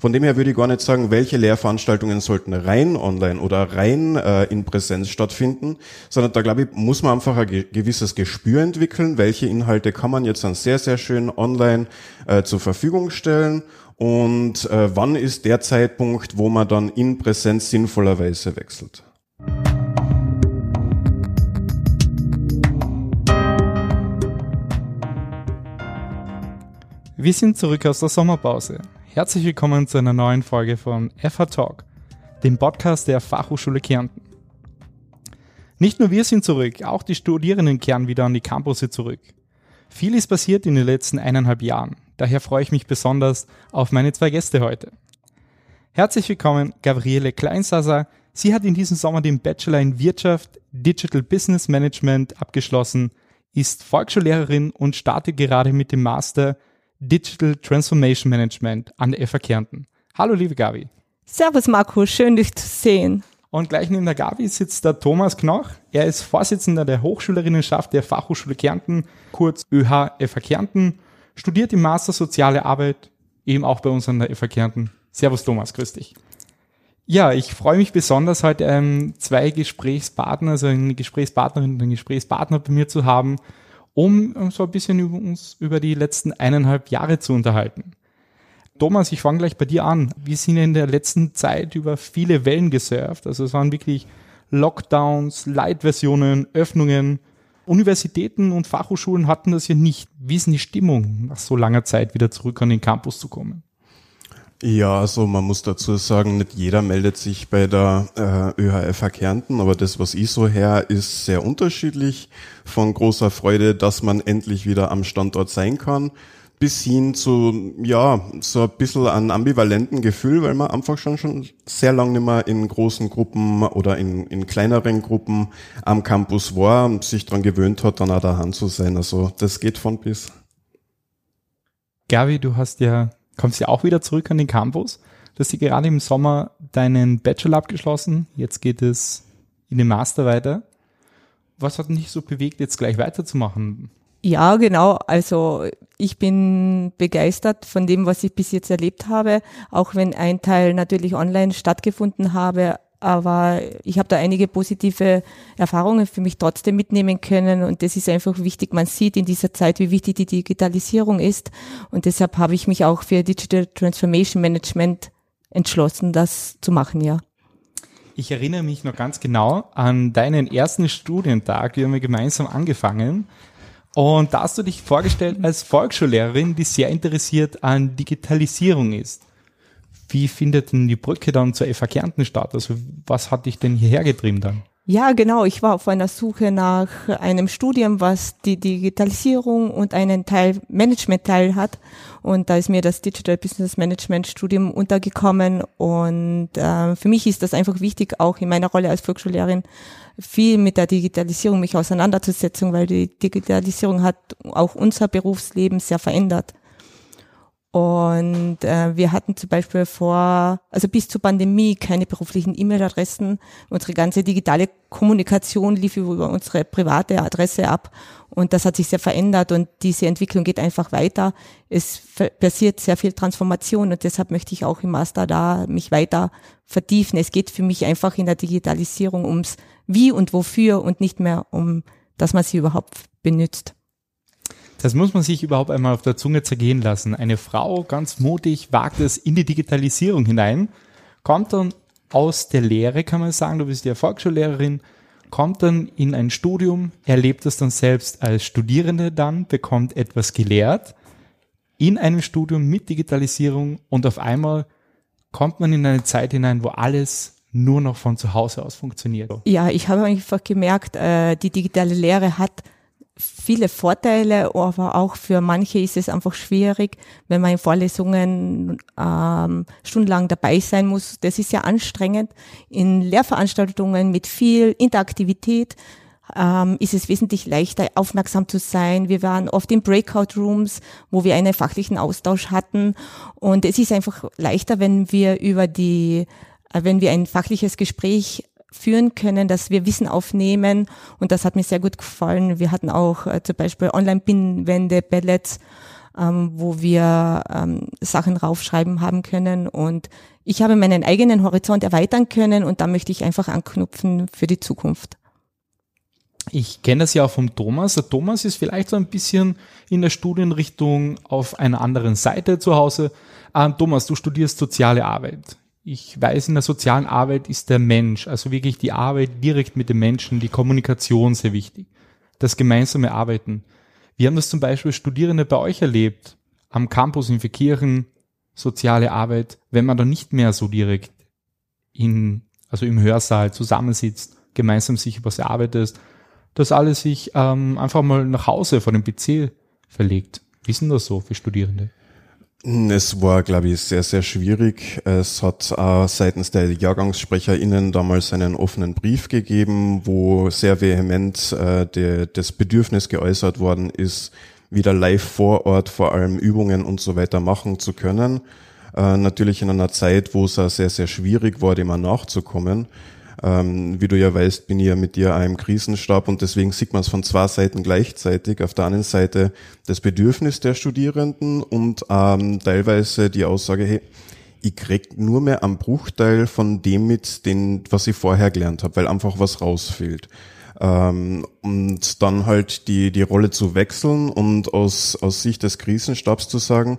Von dem her würde ich gar nicht sagen, welche Lehrveranstaltungen sollten rein online oder rein äh, in Präsenz stattfinden, sondern da glaube ich, muss man einfach ein gewisses Gespür entwickeln, welche Inhalte kann man jetzt dann sehr, sehr schön online äh, zur Verfügung stellen und äh, wann ist der Zeitpunkt, wo man dann in Präsenz sinnvollerweise wechselt. Wir sind zurück aus der Sommerpause. Herzlich willkommen zu einer neuen Folge von FH Talk, dem Podcast der Fachhochschule Kärnten. Nicht nur wir sind zurück, auch die Studierenden kehren wieder an die Campusse zurück. Viel ist passiert in den letzten eineinhalb Jahren. Daher freue ich mich besonders auf meine zwei Gäste heute. Herzlich willkommen, Gabriele Kleinsasser. Sie hat in diesem Sommer den Bachelor in Wirtschaft, Digital Business Management abgeschlossen, ist Volksschullehrerin und startet gerade mit dem Master Digital Transformation Management an der FA Kärnten. Hallo, liebe Gabi. Servus, Marco. Schön, dich zu sehen. Und gleich neben der Gabi sitzt der Thomas Knoch. Er ist Vorsitzender der Hochschülerinnenschaft der Fachhochschule Kärnten, kurz ÖH-FA Kärnten, studiert im Master Soziale Arbeit, eben auch bei uns an der FA Kärnten. Servus, Thomas. Grüß dich. Ja, ich freue mich besonders, heute ähm, zwei Gesprächspartner, also eine Gesprächspartnerin und einen Gesprächspartner bei mir zu haben, um so ein bisschen über uns über die letzten eineinhalb Jahre zu unterhalten. Thomas, ich fange gleich bei dir an. Wir sind in der letzten Zeit über viele Wellen gesurft. Also es waren wirklich Lockdowns, Light-Versionen, Öffnungen. Universitäten und Fachhochschulen hatten das ja nicht. Wie ist denn die Stimmung, nach so langer Zeit wieder zurück an den Campus zu kommen? Ja, also man muss dazu sagen, nicht jeder meldet sich bei der äh, ÖHFH Kärnten, aber das, was ich so her, ist sehr unterschiedlich. Von großer Freude, dass man endlich wieder am Standort sein kann, bis hin zu, ja, so ein bisschen an ambivalenten Gefühl, weil man einfach schon, schon sehr lange nicht mehr in großen Gruppen oder in, in kleineren Gruppen am Campus war und sich dran gewöhnt hat, dann auch daheim zu sein. Also das geht von bis. Gavi, du hast ja kommst ja auch wieder zurück an den Campus. Du hast ja gerade im Sommer deinen Bachelor abgeschlossen. Jetzt geht es in den Master weiter. Was hat dich so bewegt, jetzt gleich weiterzumachen? Ja, genau. Also ich bin begeistert von dem, was ich bis jetzt erlebt habe, auch wenn ein Teil natürlich online stattgefunden habe, aber ich habe da einige positive Erfahrungen für mich trotzdem mitnehmen können und das ist einfach wichtig. Man sieht in dieser Zeit, wie wichtig die Digitalisierung ist und deshalb habe ich mich auch für Digital Transformation Management entschlossen, das zu machen, ja. Ich erinnere mich noch ganz genau an deinen ersten Studientag. Wir haben ja gemeinsam angefangen. Und da hast du dich vorgestellt als Volksschullehrerin, die sehr interessiert an Digitalisierung ist. Wie findet denn die Brücke dann zur FH Kärnten statt? Also was hat dich denn hierher getrieben dann? Ja, genau. Ich war auf einer Suche nach einem Studium, was die Digitalisierung und einen Teil Management-Teil hat. Und da ist mir das Digital Business Management Studium untergekommen. Und äh, für mich ist das einfach wichtig, auch in meiner Rolle als Volksschullehrerin viel mit der Digitalisierung mich auseinanderzusetzen, weil die Digitalisierung hat auch unser Berufsleben sehr verändert. Und äh, wir hatten zum Beispiel vor, also bis zur Pandemie keine beruflichen E-Mail-Adressen. Unsere ganze digitale Kommunikation lief über unsere private Adresse ab. Und das hat sich sehr verändert und diese Entwicklung geht einfach weiter. Es passiert sehr viel Transformation und deshalb möchte ich auch im Master da mich weiter vertiefen. Es geht für mich einfach in der Digitalisierung ums Wie und Wofür und nicht mehr um, dass man sie überhaupt benutzt. Das muss man sich überhaupt einmal auf der Zunge zergehen lassen. Eine Frau, ganz mutig, wagt es in die Digitalisierung hinein, kommt dann aus der Lehre, kann man sagen, du bist ja Volksschullehrerin, kommt dann in ein Studium, erlebt es dann selbst als Studierende dann, bekommt etwas gelehrt in einem Studium mit Digitalisierung und auf einmal kommt man in eine Zeit hinein, wo alles nur noch von zu Hause aus funktioniert. Ja, ich habe einfach gemerkt, äh, die digitale Lehre hat viele Vorteile, aber auch für manche ist es einfach schwierig, wenn man in Vorlesungen ähm, stundenlang dabei sein muss. Das ist ja anstrengend. In Lehrveranstaltungen mit viel Interaktivität ähm, ist es wesentlich leichter, aufmerksam zu sein. Wir waren oft in Breakout-Rooms, wo wir einen fachlichen Austausch hatten. Und es ist einfach leichter, wenn wir über die äh, wenn wir ein fachliches Gespräch führen können, dass wir Wissen aufnehmen und das hat mir sehr gut gefallen. Wir hatten auch äh, zum Beispiel Online-Pinwände, Ballets ähm, wo wir ähm, Sachen raufschreiben haben können. Und ich habe meinen eigenen Horizont erweitern können und da möchte ich einfach anknüpfen für die Zukunft. Ich kenne das ja auch vom Thomas. Der Thomas ist vielleicht so ein bisschen in der Studienrichtung auf einer anderen Seite zu Hause. Ähm, Thomas, du studierst soziale Arbeit. Ich weiß, in der sozialen Arbeit ist der Mensch, also wirklich die Arbeit direkt mit den Menschen, die Kommunikation sehr wichtig. Das gemeinsame Arbeiten. Wie haben das zum Beispiel Studierende bei euch erlebt? Am Campus in Verkirchen, soziale Arbeit, wenn man da nicht mehr so direkt in, also im Hörsaal zusammensitzt, gemeinsam sich was erarbeitet, dass alles sich ähm, einfach mal nach Hause vor dem PC verlegt. Denn das so für Studierende? Es war, glaube ich, sehr, sehr schwierig. Es hat äh, seitens der JahrgangssprecherInnen damals einen offenen Brief gegeben, wo sehr vehement äh, de, das Bedürfnis geäußert worden ist, wieder live vor Ort vor allem Übungen und so weiter machen zu können. Äh, natürlich in einer Zeit, wo es sehr, sehr schwierig war, dem nachzukommen. Ähm, wie du ja weißt, bin ich ja mit dir auch im Krisenstab und deswegen sieht man es von zwei Seiten gleichzeitig. Auf der einen Seite das Bedürfnis der Studierenden und ähm, teilweise die Aussage, hey, ich krieg nur mehr am Bruchteil von dem mit, den, was ich vorher gelernt habe, weil einfach was rausfehlt. Ähm, und dann halt die, die Rolle zu wechseln und aus, aus Sicht des Krisenstabs zu sagen,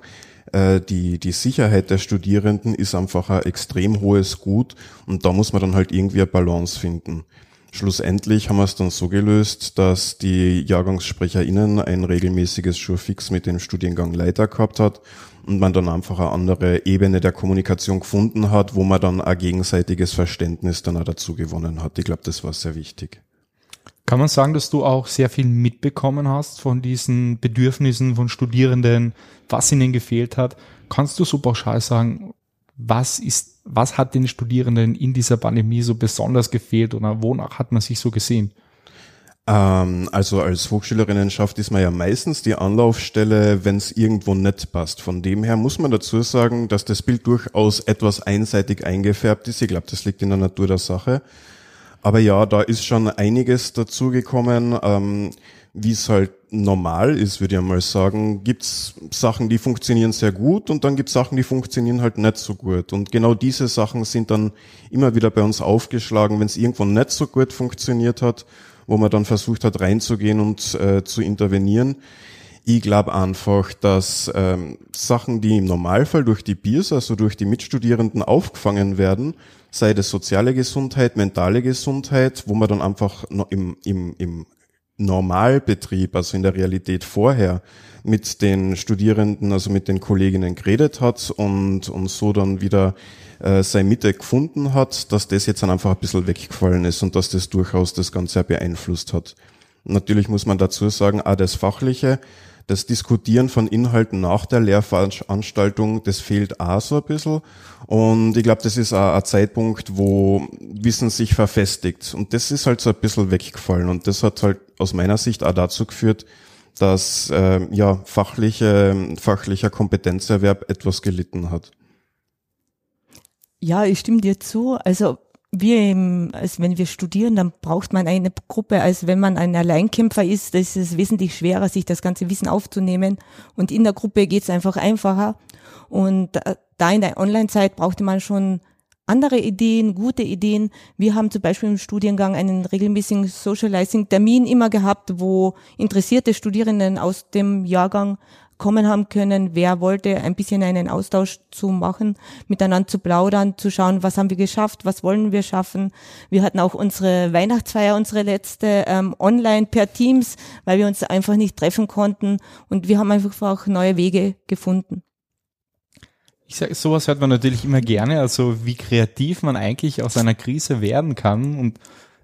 die, die Sicherheit der Studierenden ist einfach ein extrem hohes Gut und da muss man dann halt irgendwie eine Balance finden. Schlussendlich haben wir es dann so gelöst, dass die JahrgangssprecherInnen ein regelmäßiges Schurfix mit dem Studiengang Leiter gehabt hat und man dann einfach eine andere Ebene der Kommunikation gefunden hat, wo man dann ein gegenseitiges Verständnis dann auch dazu gewonnen hat. Ich glaube, das war sehr wichtig. Kann man sagen, dass du auch sehr viel mitbekommen hast von diesen Bedürfnissen von Studierenden, was ihnen gefehlt hat? Kannst du so pauschal sagen, was ist, was hat den Studierenden in dieser Pandemie so besonders gefehlt oder wonach hat man sich so gesehen? Ähm, also als Hochschülerinnenschaft ist man ja meistens die Anlaufstelle, wenn es irgendwo nicht passt. Von dem her muss man dazu sagen, dass das Bild durchaus etwas einseitig eingefärbt ist. Ich glaube, das liegt in der Natur der Sache. Aber ja, da ist schon einiges dazugekommen. Ähm, Wie es halt normal ist, würde ich mal sagen, gibt's Sachen, die funktionieren sehr gut und dann gibt's Sachen, die funktionieren halt nicht so gut. Und genau diese Sachen sind dann immer wieder bei uns aufgeschlagen, wenn es irgendwo nicht so gut funktioniert hat, wo man dann versucht hat reinzugehen und äh, zu intervenieren. Ich glaube einfach, dass ähm, Sachen, die im Normalfall durch die Peers, also durch die Mitstudierenden aufgefangen werden, sei das soziale Gesundheit, mentale Gesundheit, wo man dann einfach im, im, im Normalbetrieb, also in der Realität vorher, mit den Studierenden, also mit den Kolleginnen geredet hat und, und so dann wieder äh, seine Mitte gefunden hat, dass das jetzt dann einfach ein bisschen weggefallen ist und dass das durchaus das Ganze beeinflusst hat. Natürlich muss man dazu sagen, auch das Fachliche, das Diskutieren von Inhalten nach der Lehrveranstaltung, das fehlt auch so ein bisschen. Und ich glaube, das ist auch ein Zeitpunkt, wo Wissen sich verfestigt. Und das ist halt so ein bisschen weggefallen. Und das hat halt aus meiner Sicht auch dazu geführt, dass äh, ja fachliche, fachlicher Kompetenzerwerb etwas gelitten hat. Ja, ich stimme dir zu. Also wir im, also wenn wir studieren, dann braucht man eine Gruppe, als wenn man ein Alleinkämpfer ist, das ist es wesentlich schwerer, sich das ganze Wissen aufzunehmen. Und in der Gruppe geht es einfach einfacher. Und da in der Online-Zeit brauchte man schon andere Ideen, gute Ideen. Wir haben zum Beispiel im Studiengang einen regelmäßigen Socializing-Termin immer gehabt, wo interessierte Studierenden aus dem Jahrgang kommen haben können, wer wollte ein bisschen einen Austausch zu machen, miteinander zu plaudern, zu schauen, was haben wir geschafft, was wollen wir schaffen. Wir hatten auch unsere Weihnachtsfeier, unsere letzte ähm, online per Teams, weil wir uns einfach nicht treffen konnten und wir haben einfach auch neue Wege gefunden. Ich sage, sowas hört man natürlich immer gerne, also wie kreativ man eigentlich aus einer Krise werden kann und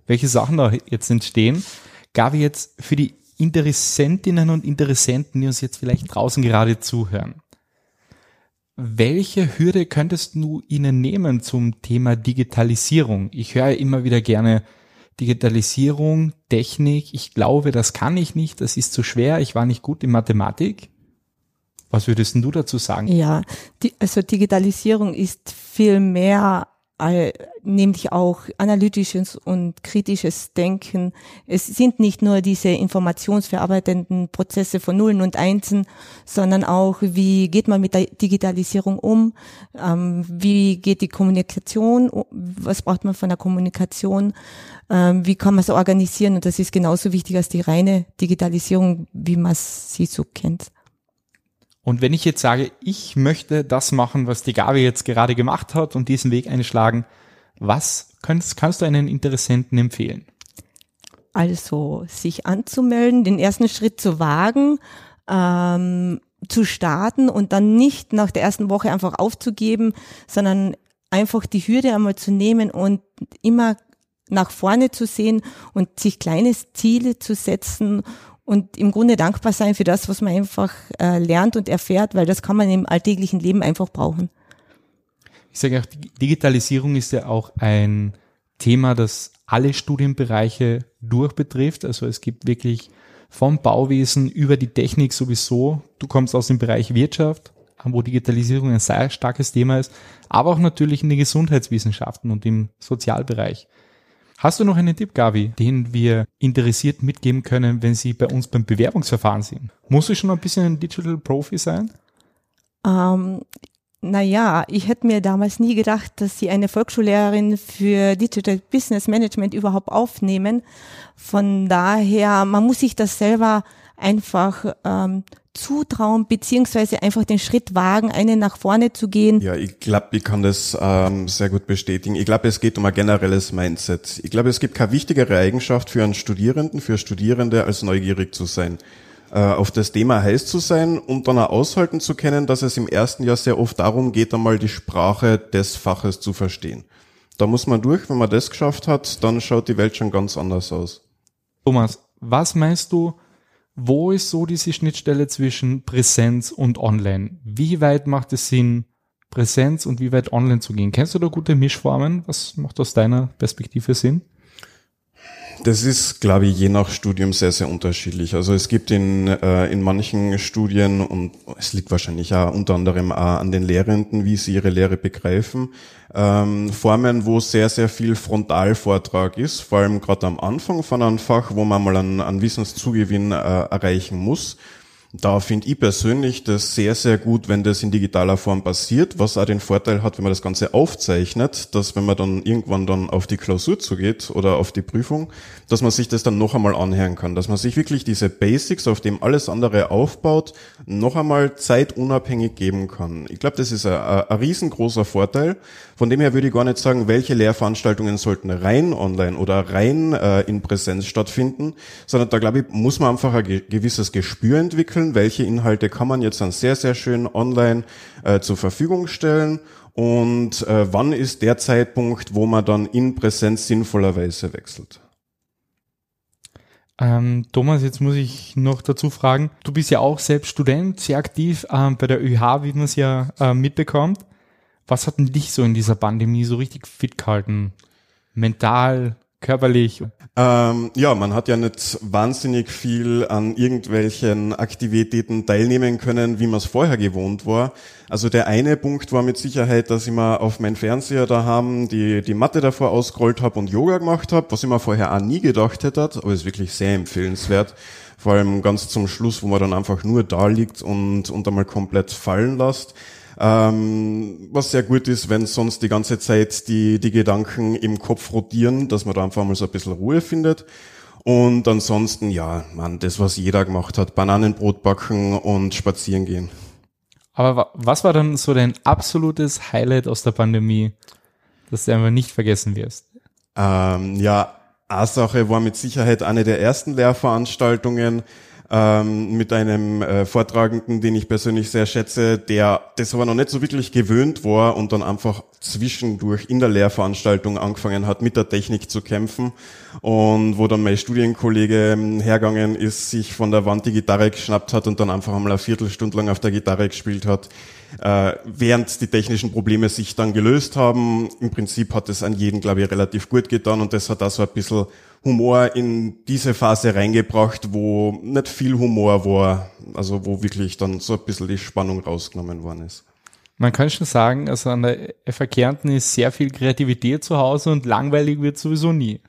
welche Sachen da jetzt entstehen. Gabi, jetzt für die Interessentinnen und Interessenten, die uns jetzt vielleicht draußen gerade zuhören. Welche Hürde könntest du ihnen nehmen zum Thema Digitalisierung? Ich höre immer wieder gerne Digitalisierung, Technik. Ich glaube, das kann ich nicht, das ist zu schwer, ich war nicht gut in Mathematik. Was würdest du dazu sagen? Ja, die, also Digitalisierung ist viel mehr nämlich auch analytisches und kritisches Denken. Es sind nicht nur diese informationsverarbeitenden Prozesse von Nullen und Einsen, sondern auch, wie geht man mit der Digitalisierung um, ähm, wie geht die Kommunikation, was braucht man von der Kommunikation, ähm, wie kann man es organisieren und das ist genauso wichtig als die reine Digitalisierung, wie man sie so kennt. Und wenn ich jetzt sage, ich möchte das machen, was die Gabi jetzt gerade gemacht hat und diesen Weg einschlagen, was kannst, kannst du einen Interessenten empfehlen? Also sich anzumelden, den ersten Schritt zu wagen, ähm, zu starten und dann nicht nach der ersten Woche einfach aufzugeben, sondern einfach die Hürde einmal zu nehmen und immer nach vorne zu sehen und sich kleine Ziele zu setzen und im Grunde dankbar sein für das, was man einfach äh, lernt und erfährt, weil das kann man im alltäglichen Leben einfach brauchen. Ich sage auch, Digitalisierung ist ja auch ein Thema, das alle Studienbereiche durchbetrifft. Also es gibt wirklich vom Bauwesen über die Technik sowieso. Du kommst aus dem Bereich Wirtschaft, wo Digitalisierung ein sehr starkes Thema ist, aber auch natürlich in den Gesundheitswissenschaften und im Sozialbereich. Hast du noch einen Tipp, Gavi, den wir interessiert mitgeben können, wenn sie bei uns beim Bewerbungsverfahren sind? Muss ich schon ein bisschen ein Digital Profi sein? Ähm, naja, ich hätte mir damals nie gedacht, dass sie eine Volksschullehrerin für Digital Business Management überhaupt aufnehmen. Von daher, man muss sich das selber einfach ähm, zutrauen, beziehungsweise einfach den Schritt wagen, einen nach vorne zu gehen. Ja, ich glaube, ich kann das ähm, sehr gut bestätigen. Ich glaube, es geht um ein generelles Mindset. Ich glaube, es gibt keine wichtigere Eigenschaft für einen Studierenden, für Studierende, als neugierig zu sein. Äh, auf das Thema heiß zu sein und dann auch aushalten zu können, dass es im ersten Jahr sehr oft darum geht, einmal die Sprache des Faches zu verstehen. Da muss man durch, wenn man das geschafft hat, dann schaut die Welt schon ganz anders aus. Thomas, was meinst du, wo ist so diese Schnittstelle zwischen Präsenz und Online? Wie weit macht es Sinn, Präsenz und wie weit online zu gehen? Kennst du da gute Mischformen? Was macht aus deiner Perspektive Sinn? Das ist, glaube ich, je nach Studium sehr, sehr unterschiedlich. Also es gibt in, äh, in manchen Studien, und es liegt wahrscheinlich auch unter anderem auch an den Lehrenden, wie sie ihre Lehre begreifen, ähm, Formen, wo sehr, sehr viel Frontalvortrag ist, vor allem gerade am Anfang von einem Fach, wo man mal einen, Wissenszugewinn äh, erreichen muss da finde ich persönlich das sehr, sehr gut, wenn das in digitaler Form passiert, was auch den Vorteil hat, wenn man das Ganze aufzeichnet, dass wenn man dann irgendwann dann auf die Klausur zugeht oder auf die Prüfung, dass man sich das dann noch einmal anhören kann, dass man sich wirklich diese Basics, auf dem alles andere aufbaut, noch einmal zeitunabhängig geben kann. Ich glaube, das ist ein, ein riesengroßer Vorteil. Von dem her würde ich gar nicht sagen, welche Lehrveranstaltungen sollten rein online oder rein äh, in Präsenz stattfinden, sondern da glaube ich, muss man einfach ein gewisses Gespür entwickeln, entwickeln, welche Inhalte kann man jetzt dann sehr, sehr schön online äh, zur Verfügung stellen und äh, wann ist der Zeitpunkt, wo man dann in Präsenz sinnvollerweise wechselt. Ähm, Thomas, jetzt muss ich noch dazu fragen, du bist ja auch selbst Student, sehr aktiv ähm, bei der ÖH, wie man es ja äh, mitbekommt. Was hat denn dich so in dieser Pandemie so richtig fit gehalten? Mental, körperlich? Ähm, ja, man hat ja nicht wahnsinnig viel an irgendwelchen Aktivitäten teilnehmen können, wie man es vorher gewohnt war. Also der eine Punkt war mit Sicherheit, dass ich mal auf meinen Fernseher da haben, die, die Matte davor ausgerollt habe und Yoga gemacht habe, was ich mir vorher auch nie gedacht hätte, aber ist wirklich sehr empfehlenswert. Vor allem ganz zum Schluss, wo man dann einfach nur da liegt und, und einmal komplett fallen lässt. Ähm, was sehr gut ist, wenn sonst die ganze Zeit die, die Gedanken im Kopf rotieren, dass man da einfach mal so ein bisschen Ruhe findet. Und ansonsten, ja, man, das, was jeder gemacht hat, Bananenbrot backen und spazieren gehen. Aber was war dann so dein absolutes Highlight aus der Pandemie, das du einfach nicht vergessen wirst? Ähm, ja, eine Sache war mit Sicherheit eine der ersten Lehrveranstaltungen, ähm, mit einem äh, Vortragenden, den ich persönlich sehr schätze, der das aber noch nicht so wirklich gewöhnt war und dann einfach zwischendurch in der Lehrveranstaltung angefangen hat, mit der Technik zu kämpfen und wo dann mein Studienkollege ähm, hergegangen ist, sich von der Wand die Gitarre geschnappt hat und dann einfach einmal eine Viertelstunde lang auf der Gitarre gespielt hat. Äh, während die technischen Probleme sich dann gelöst haben, im Prinzip hat es an jeden, glaube ich, relativ gut getan und das hat auch so ein bisschen Humor in diese Phase reingebracht, wo nicht viel Humor war, also wo wirklich dann so ein bisschen die Spannung rausgenommen worden ist. Man kann schon sagen, also an der FA Kärnten ist sehr viel Kreativität zu Hause und langweilig wird sowieso nie.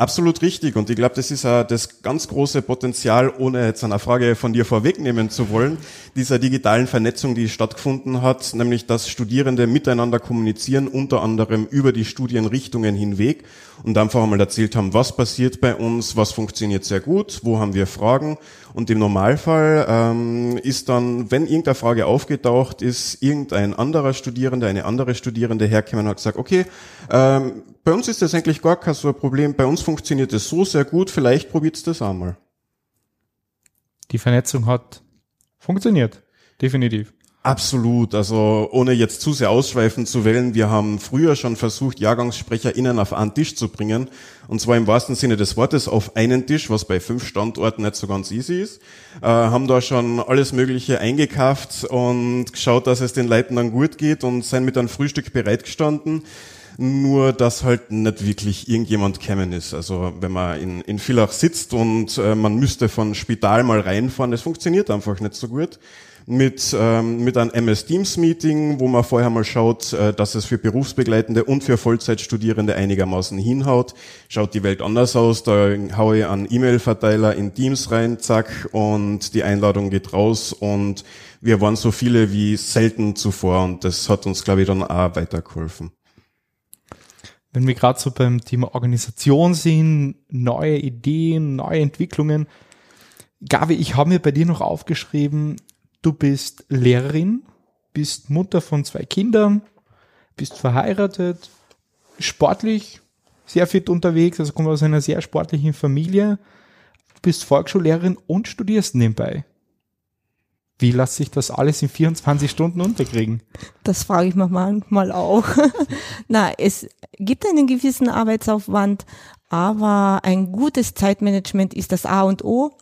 Absolut richtig. Und ich glaube, das ist auch das ganz große Potenzial, ohne jetzt eine Frage von dir vorwegnehmen zu wollen, dieser digitalen Vernetzung, die stattgefunden hat, nämlich dass Studierende miteinander kommunizieren, unter anderem über die Studienrichtungen hinweg und einfach einmal erzählt haben, was passiert bei uns, was funktioniert sehr gut, wo haben wir Fragen. Und im Normalfall ähm, ist dann, wenn irgendeine Frage aufgetaucht ist, irgendein anderer Studierende, eine andere Studierende herkommen und hat gesagt, okay, ähm, bei uns ist das eigentlich gar kein so ein Problem, bei uns funktioniert das so sehr gut, vielleicht probiert das einmal. Die Vernetzung hat funktioniert, definitiv. Absolut. Also ohne jetzt zu sehr ausschweifen zu wollen, wir haben früher schon versucht, JahrgangssprecherInnen auf einen Tisch zu bringen. Und zwar im wahrsten Sinne des Wortes auf einen Tisch, was bei fünf Standorten nicht so ganz easy ist. Äh, haben da schon alles Mögliche eingekauft und geschaut, dass es den Leuten dann gut geht und sind mit einem Frühstück bereitgestanden nur dass halt nicht wirklich irgendjemand kämen ist. Also wenn man in, in Villach sitzt und äh, man müsste von Spital mal reinfahren, das funktioniert einfach nicht so gut mit, ähm, mit einem MS Teams Meeting, wo man vorher mal schaut, äh, dass es für Berufsbegleitende und für Vollzeitstudierende einigermaßen hinhaut. Schaut die Welt anders aus, da haue ich einen E-Mail-Verteiler in Teams rein, zack, und die Einladung geht raus und wir waren so viele wie selten zuvor und das hat uns, glaube ich, dann auch weitergeholfen. Wenn wir gerade so beim Thema Organisation sind, neue Ideen, neue Entwicklungen, Gabi, ich habe mir bei dir noch aufgeschrieben, Du bist Lehrerin, bist Mutter von zwei Kindern, bist verheiratet, sportlich, sehr fit unterwegs, also kommst aus einer sehr sportlichen Familie, bist Volksschullehrerin und studierst nebenbei. Wie lässt sich das alles in 24 Stunden unterkriegen? Das frage ich mich manchmal auch. Na, es gibt einen gewissen Arbeitsaufwand, aber ein gutes Zeitmanagement ist das A und O.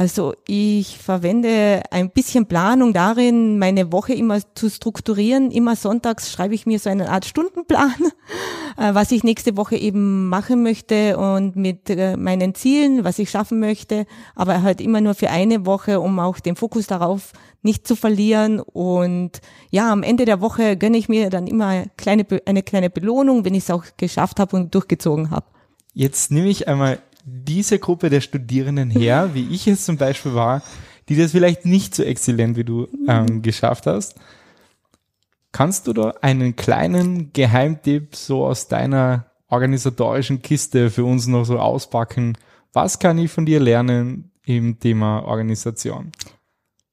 Also ich verwende ein bisschen Planung darin, meine Woche immer zu strukturieren. Immer sonntags schreibe ich mir so eine Art Stundenplan, äh, was ich nächste Woche eben machen möchte und mit äh, meinen Zielen, was ich schaffen möchte, aber halt immer nur für eine Woche, um auch den Fokus darauf nicht zu verlieren. Und ja, am Ende der Woche gönne ich mir dann immer kleine, eine kleine Belohnung, wenn ich es auch geschafft habe und durchgezogen habe. Jetzt nehme ich einmal diese Gruppe der Studierenden her, wie ich es zum Beispiel war, die das vielleicht nicht so exzellent wie du ähm, geschafft hast. Kannst du da einen kleinen Geheimtipp so aus deiner organisatorischen Kiste für uns noch so auspacken? Was kann ich von dir lernen im Thema Organisation?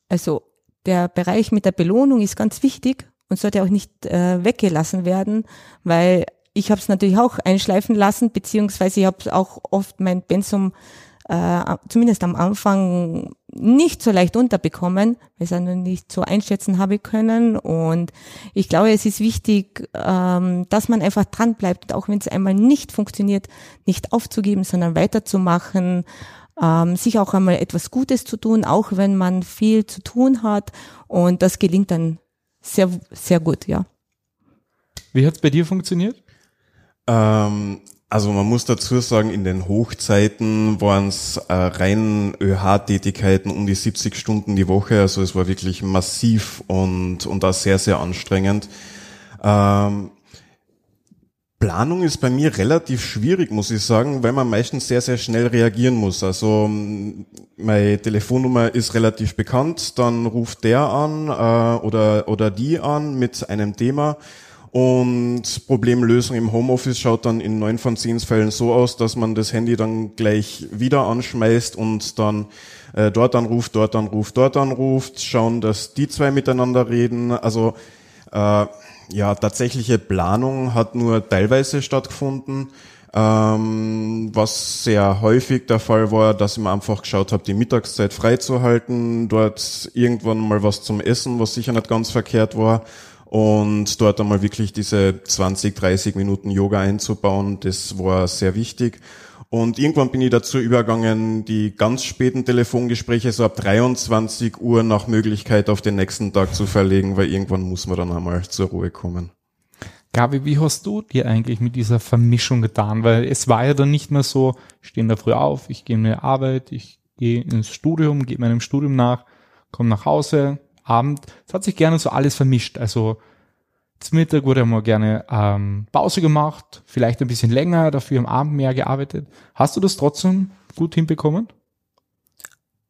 Also der Bereich mit der Belohnung ist ganz wichtig und sollte auch nicht äh, weggelassen werden, weil ich habe es natürlich auch einschleifen lassen, beziehungsweise ich habe auch oft mein Pensum äh, zumindest am Anfang nicht so leicht unterbekommen, weil ich es noch nicht so einschätzen habe können. Und ich glaube, es ist wichtig, ähm, dass man einfach dran bleibt und auch wenn es einmal nicht funktioniert, nicht aufzugeben, sondern weiterzumachen, ähm, sich auch einmal etwas Gutes zu tun, auch wenn man viel zu tun hat. Und das gelingt dann sehr, sehr gut, ja. Wie hat es bei dir funktioniert? Ähm, also man muss dazu sagen, in den Hochzeiten waren es äh, rein ÖH-Tätigkeiten um die 70 Stunden die Woche. Also es war wirklich massiv und, und auch sehr, sehr anstrengend. Ähm, Planung ist bei mir relativ schwierig, muss ich sagen, weil man meistens sehr, sehr schnell reagieren muss. Also meine Telefonnummer ist relativ bekannt, dann ruft der an äh, oder, oder die an mit einem Thema und Problemlösung im Homeoffice schaut dann in neun von zehn Fällen so aus, dass man das Handy dann gleich wieder anschmeißt und dann äh, dort anruft, dort anruft, dort anruft, schauen, dass die zwei miteinander reden. Also äh, ja, tatsächliche Planung hat nur teilweise stattgefunden. Ähm, was sehr häufig der Fall war, dass ich mir einfach geschaut habe, die Mittagszeit freizuhalten, dort irgendwann mal was zum Essen, was sicher nicht ganz verkehrt war und dort einmal wirklich diese 20, 30 Minuten Yoga einzubauen, das war sehr wichtig. Und irgendwann bin ich dazu übergegangen, die ganz späten Telefongespräche so ab 23 Uhr nach Möglichkeit auf den nächsten Tag zu verlegen, weil irgendwann muss man dann einmal zur Ruhe kommen. Gabi, wie hast du dir eigentlich mit dieser Vermischung getan? Weil es war ja dann nicht mehr so, ich stehe da früh auf, ich gehe in die Arbeit, ich gehe ins Studium, gehe meinem Studium nach, komme nach Hause, Abend, es hat sich gerne so alles vermischt. Also zum Mittag wurde mal gerne ähm, Pause gemacht, vielleicht ein bisschen länger, dafür am Abend mehr gearbeitet. Hast du das trotzdem gut hinbekommen?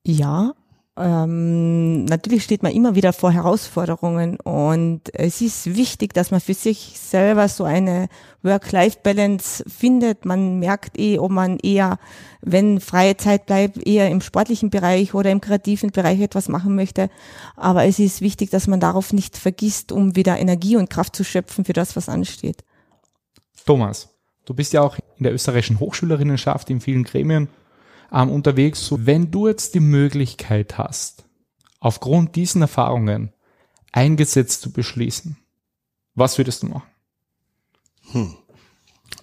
Ja, ähm, natürlich steht man immer wieder vor Herausforderungen und es ist wichtig, dass man für sich selber so eine Work-Life-Balance findet. Man merkt eh, ob man eher, wenn freie Zeit bleibt, eher im sportlichen Bereich oder im kreativen Bereich etwas machen möchte. Aber es ist wichtig, dass man darauf nicht vergisst, um wieder Energie und Kraft zu schöpfen für das, was ansteht. Thomas, du bist ja auch in der österreichischen Hochschülerinnenschaft in vielen Gremien ähm, unterwegs. So, wenn du jetzt die Möglichkeit hast, aufgrund diesen Erfahrungen ein Gesetz zu beschließen, was würdest du machen? Hm.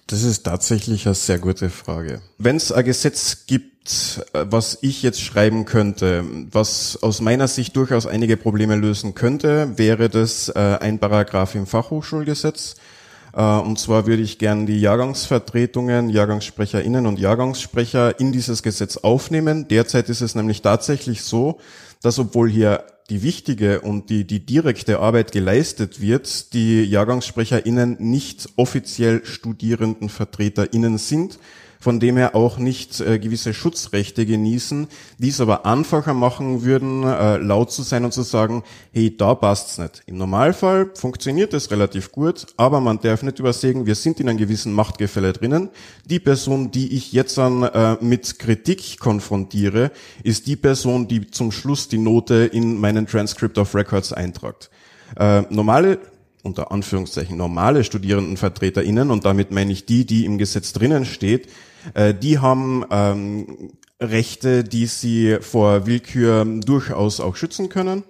Das ist tatsächlich eine sehr gute Frage. Wenn es ein Gesetz gibt, äh, was ich jetzt schreiben könnte, was aus meiner Sicht durchaus einige Probleme lösen könnte, wäre das äh, ein Paragraph im Fachhochschulgesetz, und zwar würde ich gern die Jahrgangsvertretungen, JahrgangssprecherInnen und Jahrgangssprecher in dieses Gesetz aufnehmen. Derzeit ist es nämlich tatsächlich so, dass obwohl hier die wichtige und die, die direkte Arbeit geleistet wird, die JahrgangssprecherInnen nicht offiziell StudierendenvertreterInnen sind, von dem her auch nicht äh, gewisse Schutzrechte genießen, dies aber einfacher machen würden, äh, laut zu sein und zu sagen, hey, da passt's nicht. Im Normalfall funktioniert es relativ gut, aber man darf nicht übersehen, wir sind in einem gewissen Machtgefälle drinnen. Die Person, die ich jetzt an, äh, mit Kritik konfrontiere, ist die Person, die zum Schluss die Note in meinen Transcript of Records eintragt. Äh, normale unter Anführungszeichen normale StudierendenvertreterInnen, und damit meine ich die, die im Gesetz drinnen steht, äh, die haben ähm, Rechte, die sie vor Willkür durchaus auch schützen können.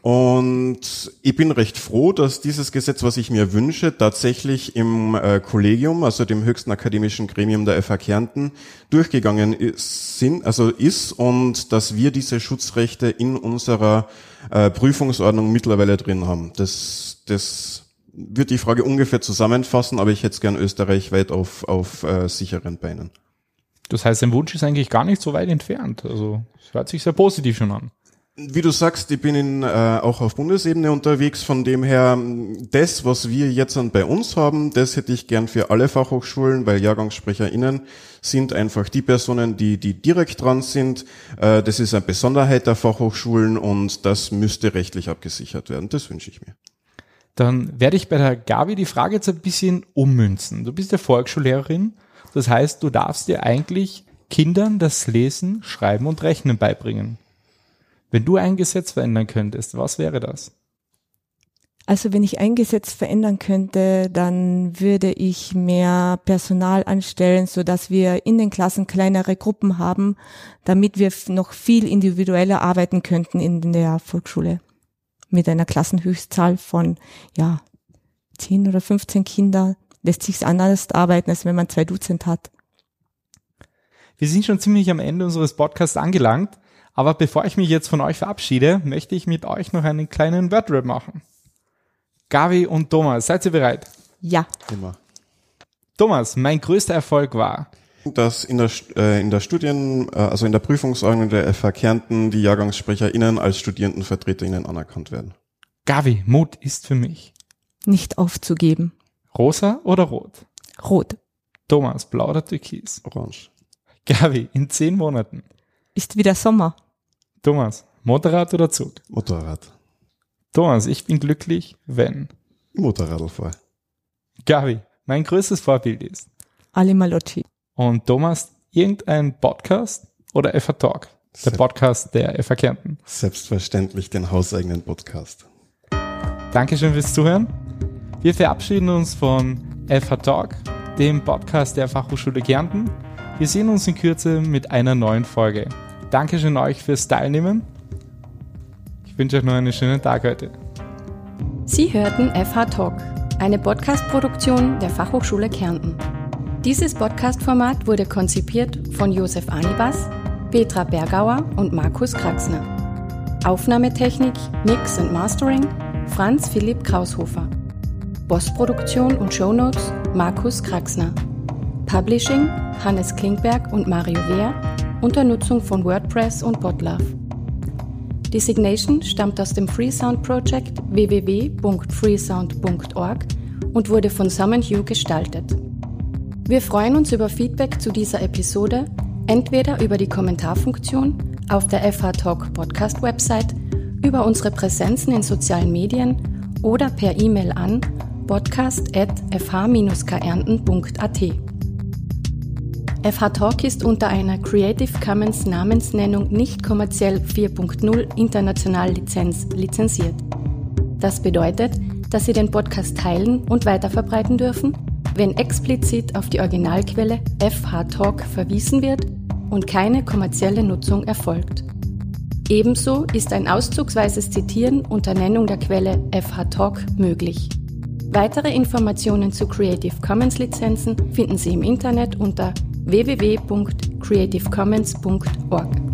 Und ich bin recht froh, dass dieses Gesetz, was ich mir wünsche, tatsächlich im äh, Kollegium, also dem höchsten akademischen Gremium der FH Kärnten, durchgegangen ist, sind, also ist und dass wir diese Schutzrechte in unserer äh, Prüfungsordnung mittlerweile drin haben. Das, das wird die Frage ungefähr zusammenfassen, aber ich hätte es gern österreichweit auf, auf äh, sicheren Beinen. Das heißt, dein Wunsch ist eigentlich gar nicht so weit entfernt. Also es hört sich sehr positiv schon an. Wie du sagst, ich bin in, äh, auch auf Bundesebene unterwegs. Von dem her, das, was wir jetzt bei uns haben, das hätte ich gern für alle Fachhochschulen, weil JahrgangssprecherInnen sind einfach die Personen, die, die direkt dran sind. Äh, das ist eine Besonderheit der Fachhochschulen und das müsste rechtlich abgesichert werden. Das wünsche ich mir. Dann werde ich bei der Gabi die Frage jetzt ein bisschen ummünzen. Du bist ja Volksschullehrerin. Das heißt, du darfst dir eigentlich Kindern das Lesen, Schreiben und Rechnen beibringen. Wenn du ein Gesetz verändern könntest, was wäre das? Also wenn ich ein Gesetz verändern könnte, dann würde ich mehr Personal anstellen, so dass wir in den Klassen kleinere Gruppen haben, damit wir noch viel individueller arbeiten könnten in der Volksschule. Mit einer Klassenhöchstzahl von, ja, 10 oder 15 Kinder lässt sich anders arbeiten, als wenn man zwei Dutzend hat. Wir sind schon ziemlich am Ende unseres Podcasts angelangt. Aber bevor ich mich jetzt von euch verabschiede, möchte ich mit euch noch einen kleinen Wordrap machen. Gavi und Thomas, seid ihr bereit? Ja. Immer. Thomas, mein größter Erfolg war, dass in der, äh, in der Studien, äh, also in der Prüfungsordnung der FH Kärnten die JahrgangssprecherInnen als StudierendenvertreterInnen anerkannt werden. Gavi, Mut ist für mich. Nicht aufzugeben. Rosa oder rot? Rot. Thomas, blau oder türkis? Orange. Gavi, in zehn Monaten. Ist wieder Sommer. Thomas, Motorrad oder Zug? Motorrad. Thomas, ich bin glücklich, wenn. Motorradl vor. Gavi, mein größtes Vorbild ist. Ali Malocci. Und Thomas, irgendein Podcast oder FA Talk? Der Sel- Podcast der FA Kärnten. Selbstverständlich den hauseigenen Podcast. Dankeschön fürs Zuhören. Wir verabschieden uns von FH Talk, dem Podcast der Fachhochschule Kärnten. Wir sehen uns in Kürze mit einer neuen Folge. Dankeschön euch fürs Teilnehmen. Ich wünsche euch noch einen schönen Tag heute. Sie hörten FH Talk, eine Podcast-Produktion der Fachhochschule Kärnten. Dieses Podcast-Format wurde konzipiert von Josef Anibas, Petra Bergauer und Markus Kraxner. Aufnahmetechnik, Mix und Mastering Franz Philipp Kraushofer. Postproduktion und Shownotes Markus Kraxner. Publishing Hannes Klingberg und Mario Wehr unter Nutzung von WordPress und Botlove. Designation stammt aus dem Freesound Project www.freesound.org und wurde von Summon Hugh gestaltet. Wir freuen uns über Feedback zu dieser Episode, entweder über die Kommentarfunktion auf der FH Talk Podcast Website, über unsere Präsenzen in sozialen Medien oder per E-Mail an podcast.fh-kärnten.at. FH Talk ist unter einer Creative Commons Namensnennung nicht kommerziell 4.0 international Lizenz lizenziert. Das bedeutet, dass Sie den Podcast teilen und weiterverbreiten dürfen, wenn explizit auf die Originalquelle FH Talk verwiesen wird und keine kommerzielle Nutzung erfolgt. Ebenso ist ein auszugsweises Zitieren unter Nennung der Quelle FH Talk möglich. Weitere Informationen zu Creative Commons Lizenzen finden Sie im Internet unter www.creativecommons.org.